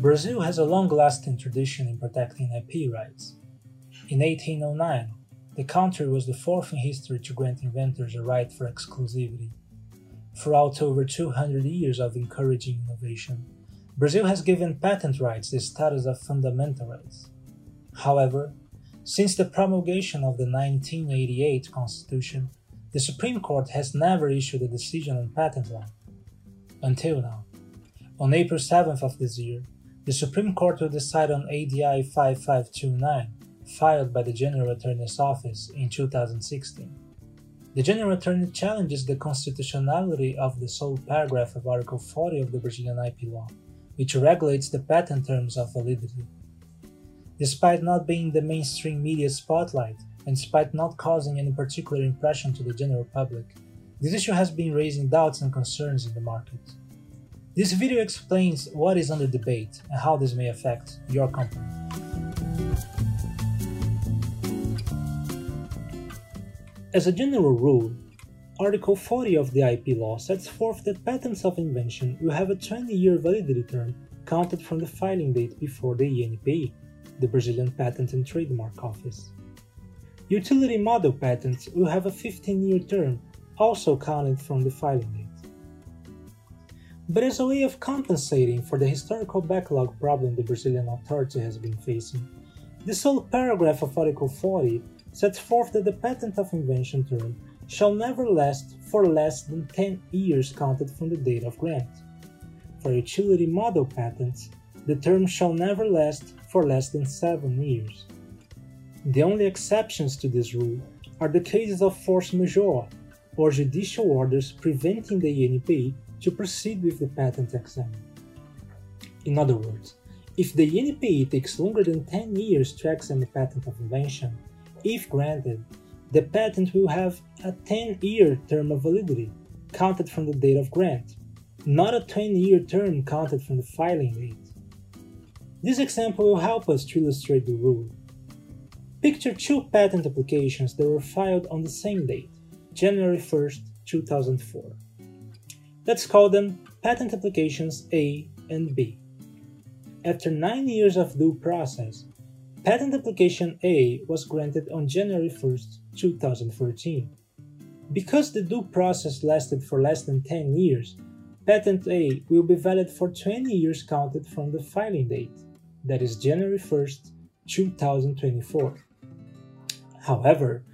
Brazil has a long-lasting tradition in protecting IP rights. In 1809, the country was the fourth in history to grant inventors a right for exclusivity. Throughout over 200 years of encouraging innovation, Brazil has given patent rights the status of fundamental rights. However, since the promulgation of the 1988 Constitution, the Supreme Court has never issued a decision on patent law. Until now. On April 7th of this year, the Supreme Court will decide on ADI 5529, filed by the General Attorney's Office in 2016. The General Attorney challenges the constitutionality of the sole paragraph of Article 40 of the Brazilian IP law, which regulates the patent terms of validity. Despite not being the mainstream media spotlight, and despite not causing any particular impression to the general public, this issue has been raising doubts and concerns in the market. This video explains what is under debate and how this may affect your company. As a general rule, Article 40 of the IP law sets forth that patents of invention will have a 20 year validity term counted from the filing date before the INPI, the Brazilian Patent and Trademark Office. Utility model patents will have a 15 year term, also counted from the filing date. But as a way of compensating for the historical backlog problem the Brazilian authority has been facing, the sole paragraph of Article 40 sets forth that the patent of invention term shall never last for less than 10 years counted from the date of grant. For utility model patents, the term shall never last for less than 7 years. The only exceptions to this rule are the cases of force majeure, or judicial orders preventing the INPI to proceed with the patent exam. In other words, if the INPI takes longer than 10 years to examine a patent of invention, if granted, the patent will have a 10 year term of validity, counted from the date of grant, not a 20 year term counted from the filing date. This example will help us to illustrate the rule. Picture two patent applications that were filed on the same date, January 1st, 2004. Let's call them patent applications A and B. After 9 years of due process, Patent application A was granted on January 1, 2014. Because the due process lasted for less than 10 years, Patent A will be valid for 20 years counted from the filing date, that is January 1, 2024. However,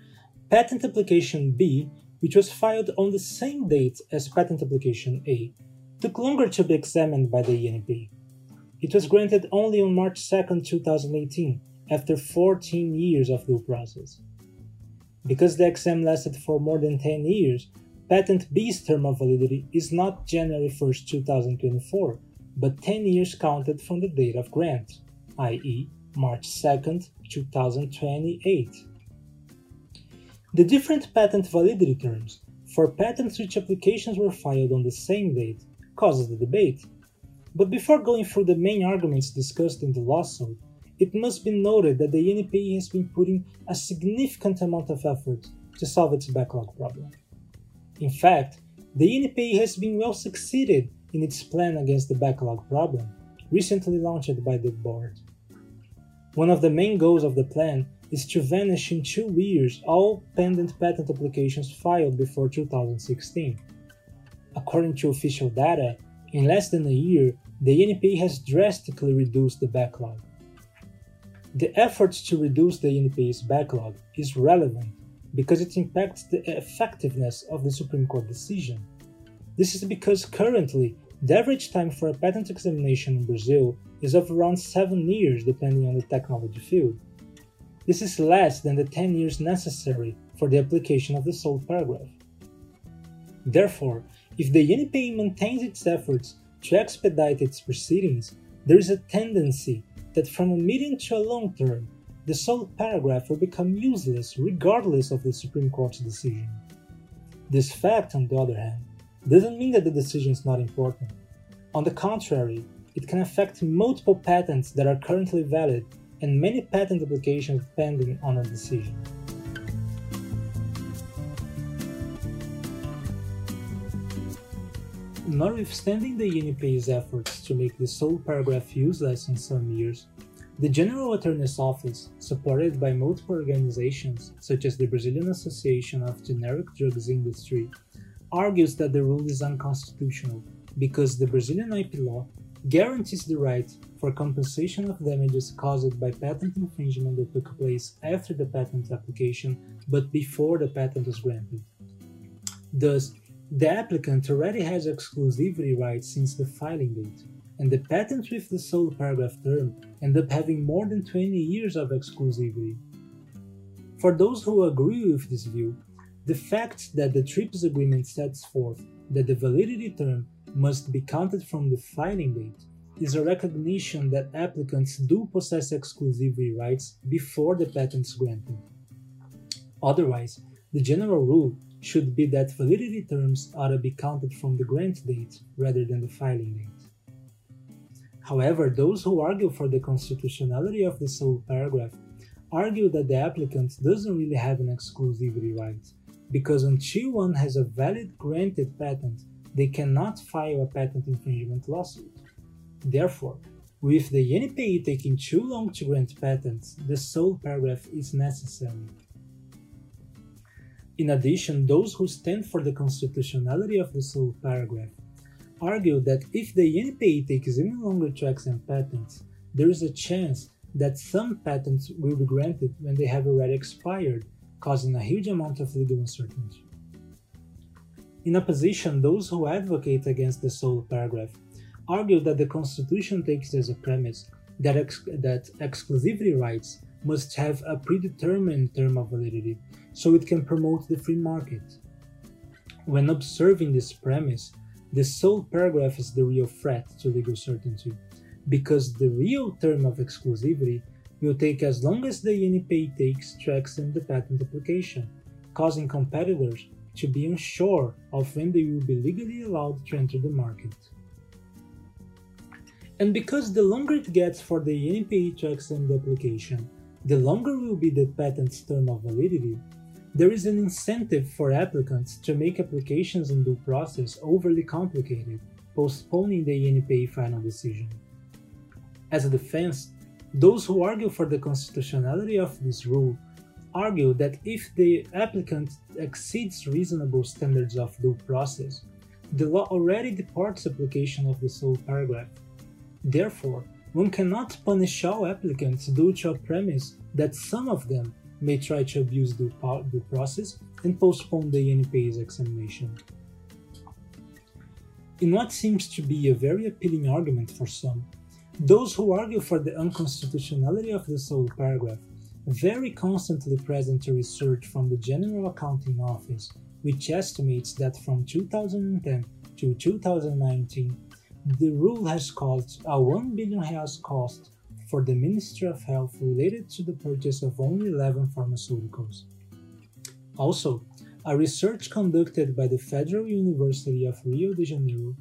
Patent application B, which was filed on the same date as Patent application A, took longer to be examined by the INPI. It was granted only on March 2, 2018 after 14 years of due process. Because the exam lasted for more than 10 years, Patent B's term of validity is not January 1, 2024, but 10 years counted from the date of grant, i.e., March 2, 2028. The different patent validity terms for patents which applications were filed on the same date causes the debate. But before going through the main arguments discussed in the lawsuit, it must be noted that the INPI has been putting a significant amount of effort to solve its backlog problem. In fact, the INPI has been well succeeded in its plan against the backlog problem, recently launched by the board. One of the main goals of the plan is to vanish in two years all pending patent applications filed before 2016. According to official data, in less than a year, the INPI has drastically reduced the backlog. The efforts to reduce the INPI's backlog is relevant because it impacts the effectiveness of the Supreme Court decision. This is because currently the average time for a patent examination in Brazil is of around 7 years depending on the technology field. This is less than the 10 years necessary for the application of the sole paragraph. Therefore, if the INPI maintains its efforts to expedite its proceedings, there is a tendency that from a medium to a long term, the sole paragraph will become useless regardless of the Supreme Court's decision. This fact, on the other hand, doesn't mean that the decision is not important. On the contrary, it can affect multiple patents that are currently valid and many patent applications pending on a decision. notwithstanding the INPI's efforts to make the sole paragraph useless in some years, the General Attorney's Office, supported by multiple organizations such as the Brazilian Association of Generic Drugs Industry, argues that the rule is unconstitutional because the Brazilian IP law guarantees the right for compensation of damages caused by patent infringement that took place after the patent application but before the patent was granted. Thus, the applicant already has exclusivity rights since the filing date, and the patents with the sole paragraph term end up having more than 20 years of exclusivity. For those who agree with this view, the fact that the TRIPS agreement sets forth that the validity term must be counted from the filing date is a recognition that applicants do possess exclusivity rights before the patent is granted. Otherwise, the general rule should be that validity terms ought to be counted from the grant date rather than the filing date. However, those who argue for the constitutionality of the sole paragraph argue that the applicant doesn't really have an exclusivity right, because until one has a valid granted patent, they cannot file a patent infringement lawsuit. Therefore, with the INPI taking too long to grant patents, the sole paragraph is necessary. In addition, those who stand for the constitutionality of the sole paragraph argue that if the INPI takes even longer to exempt patents, there is a chance that some patents will be granted when they have already expired, causing a huge amount of legal uncertainty. In opposition, those who advocate against the sole paragraph argue that the Constitution takes as a premise that, ex- that exclusivity rights must have a predetermined term of validity so it can promote the free market. When observing this premise, the sole paragraph is the real threat to legal certainty, because the real term of exclusivity will take as long as the INPI takes to extend the patent application, causing competitors to be unsure of when they will be legally allowed to enter the market. And because the longer it gets for the INPI to extend the application, the longer will be the patent's term of validity, there is an incentive for applicants to make applications in due process overly complicated, postponing the INPI final decision. As a defense, those who argue for the constitutionality of this rule argue that if the applicant exceeds reasonable standards of due process, the law already departs application of the sole paragraph. Therefore, one cannot punish all applicants due to a premise that some of them may try to abuse due, due process and postpone the INPI's examination. In what seems to be a very appealing argument for some, those who argue for the unconstitutionality of the sole paragraph very constantly present a research from the General Accounting Office, which estimates that from 2010 to 2019, the rule has caused a 1 billion reais cost for the Ministry of Health related to the purchase of only 11 pharmaceuticals. Also, a research conducted by the Federal University of Rio de Janeiro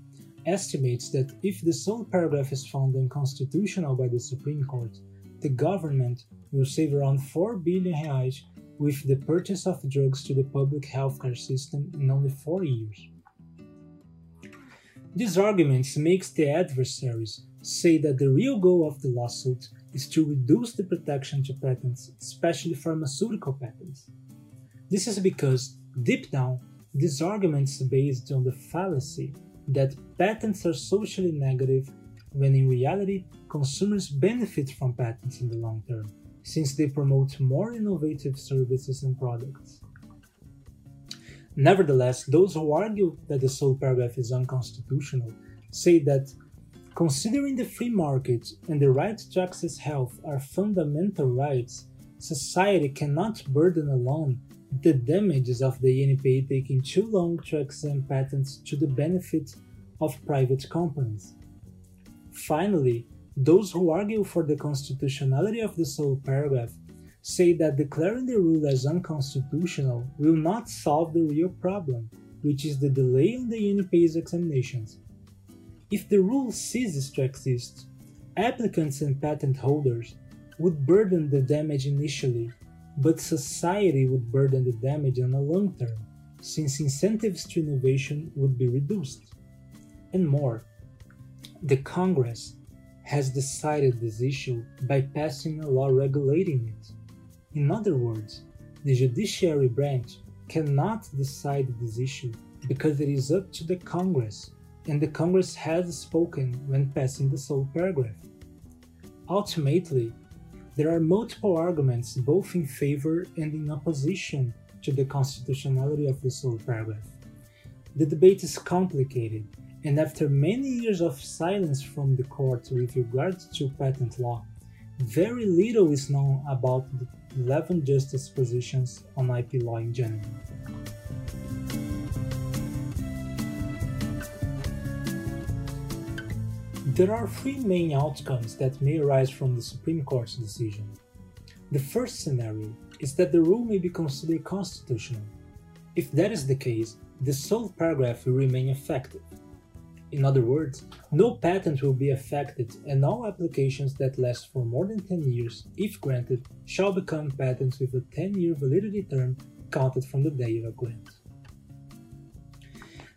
estimates that if the sole paragraph is found unconstitutional by the Supreme Court, the government will save around 4 billion reais with the purchase of drugs to the public healthcare system in only 4 years. These arguments makes the adversaries say that the real goal of the lawsuit is to reduce the protection to patents, especially pharmaceutical patents. This is because, deep down, these arguments are based on the fallacy that patents are socially negative when in reality consumers benefit from patents in the long term since they promote more innovative services and products. Nevertheless, those who argue that the sole paragraph is unconstitutional say that considering the free market and the right to access health are fundamental rights, society cannot burden alone the damages of the INPI taking too long to exempt patents to the benefit of private companies. Finally, those who argue for the constitutionality of the sole paragraph say that declaring the rule as unconstitutional will not solve the real problem, which is the delay in the INPI's examinations. If the rule ceases to exist, applicants and patent holders would burden the damage initially, but society would burden the damage on the long term, since incentives to innovation would be reduced. and more. The Congress has decided this issue by passing a law regulating it. In other words, the judiciary branch cannot decide this issue because it is up to the Congress, and the Congress has spoken when passing the sole paragraph. Ultimately, there are multiple arguments both in favor and in opposition to the constitutionality of the sole paragraph. The debate is complicated, and after many years of silence from the court with regard to patent law, very little is known about the 11 justice positions on IP law in general. There are three main outcomes that may arise from the Supreme Court's decision. The first scenario is that the rule may be considered constitutional. If that is the case, the sole paragraph will remain effective. In other words, no patent will be affected and all applications that last for more than 10 years, if granted, shall become patents with a 10-year validity term counted from the day of a grant.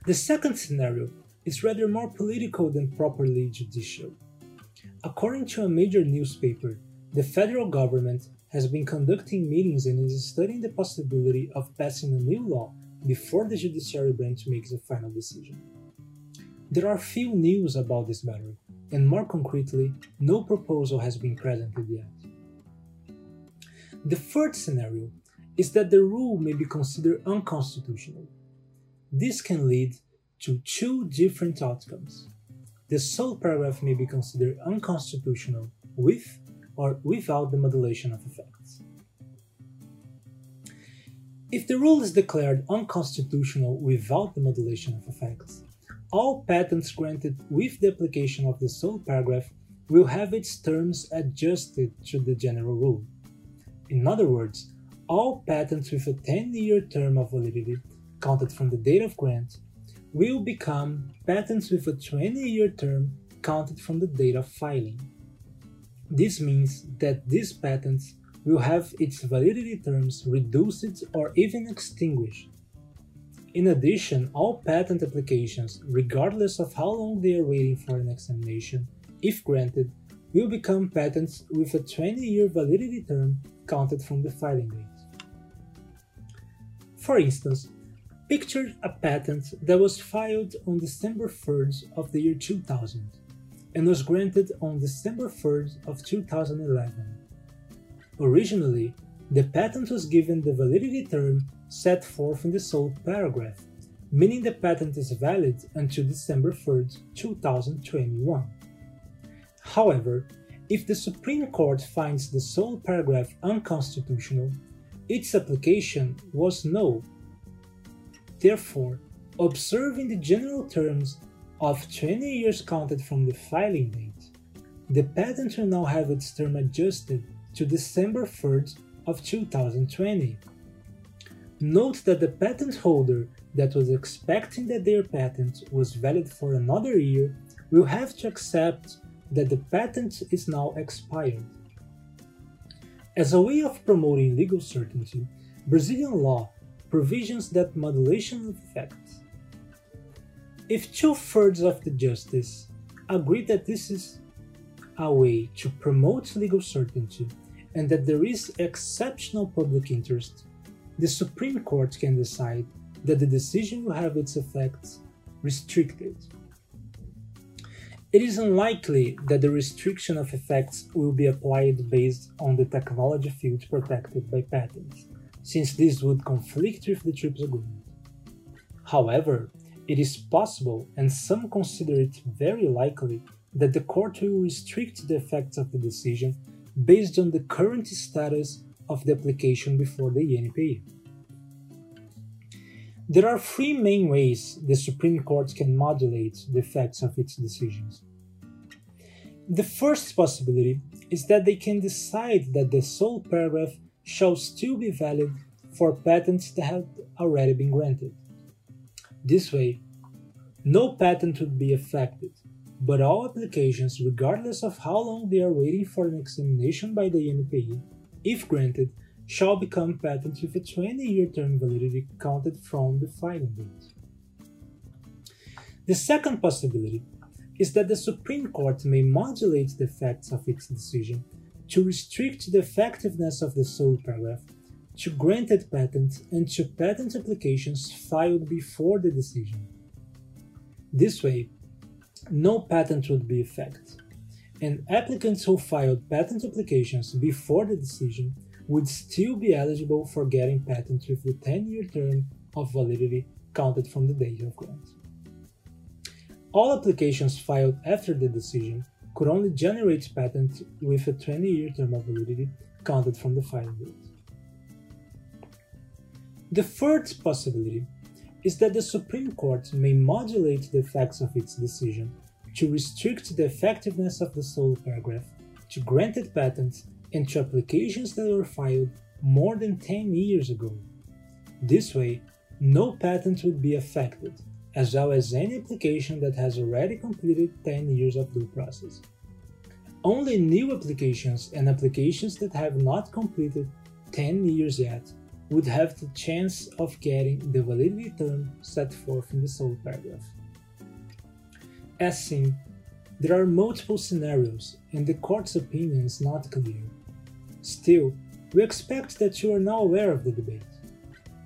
The second scenario is rather more political than properly judicial. According to a major newspaper, the federal government has been conducting meetings and is studying the possibility of passing a new law before the judiciary branch makes a final decision. There are few news about this matter, and more concretely, no proposal has been presented yet. The third scenario is that the rule may be considered unconstitutional. This can lead to two different outcomes. The sole paragraph may be considered unconstitutional with or without the modulation of effects. If the rule is declared unconstitutional without the modulation of effects, all patents granted with the application of the sole paragraph will have its terms adjusted to the general rule. In other words, all patents with a 10 year term of validity counted from the date of grant will become patents with a 20-year term counted from the date of filing. This means that these patents will have its validity terms reduced or even extinguished. In addition, all patent applications, regardless of how long they are waiting for an examination, if granted, will become patents with a 20-year validity term counted from the filing date. For instance, Picture a patent that was filed on December 3rd of the year 2000 and was granted on December 3rd of 2011. Originally, the patent was given the validity term set forth in the sole paragraph, meaning the patent is valid until December 3rd, 2021. However, if the Supreme Court finds the sole paragraph unconstitutional, its application was null Therefore, observing the general terms of 20 years counted from the filing date, the patent will now have its term adjusted to December 3rd of 2020. Note that the patent holder that was expecting that their patent was valid for another year will have to accept that the patent is now expired. As a way of promoting legal certainty, Brazilian law provisions that modulation of effects. If two thirds of the justice agree that this is a way to promote legal certainty and that there is exceptional public interest, the Supreme Court can decide that the decision will have its effects restricted. It is unlikely that the restriction of effects will be applied based on the technology field protected by patents since this would conflict with the TRIPS agreement. However, it is possible, and some consider it very likely, that the court will restrict the effects of the decision based on the current status of the application before the INPI. There are three main ways the Supreme Court can modulate the effects of its decisions. The first possibility is that they can decide that the sole paragraph shall still be valid for patents that have already been granted. This way, no patent would be affected, but all applications, regardless of how long they are waiting for an examination by the INPI, if granted, shall become patents with a 20 year term validity counted from the filing date. The second possibility is that the Supreme Court may modulate the effects of its decision to restrict the effectiveness of the sole paragraph to granted patents and to patent applications filed before the decision. This way, no patent would be effective, and applicants who filed patent applications before the decision would still be eligible for getting patents with the 10 year term of validity counted from the date of grant. All applications filed after the decision could only generate patents with a 20 year term of validity counted from the filing date. The third possibility is that the Supreme Court may modulate the effects of its decision to restrict the effectiveness of the sole paragraph to granted patents and to applications that were filed more than 10 years ago. This way, no patent would be affected, as well as any application that has already completed 10 years of due process. Only new applications and applications that have not completed 10 years yet would have the chance of getting the validity term set forth in the sole paragraph. As seen, there are multiple scenarios and the court's opinion is not clear. Still, we expect that you are now aware of the debate.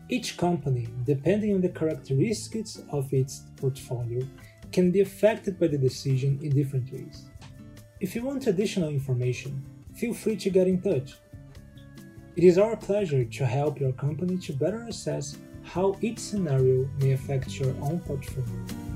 Each company, depending on the characteristics of its portfolio, can be affected by the decision in different ways. If you want additional information, feel free to get in touch. It is our pleasure to help your company to better assess how each scenario may affect your own portfolio.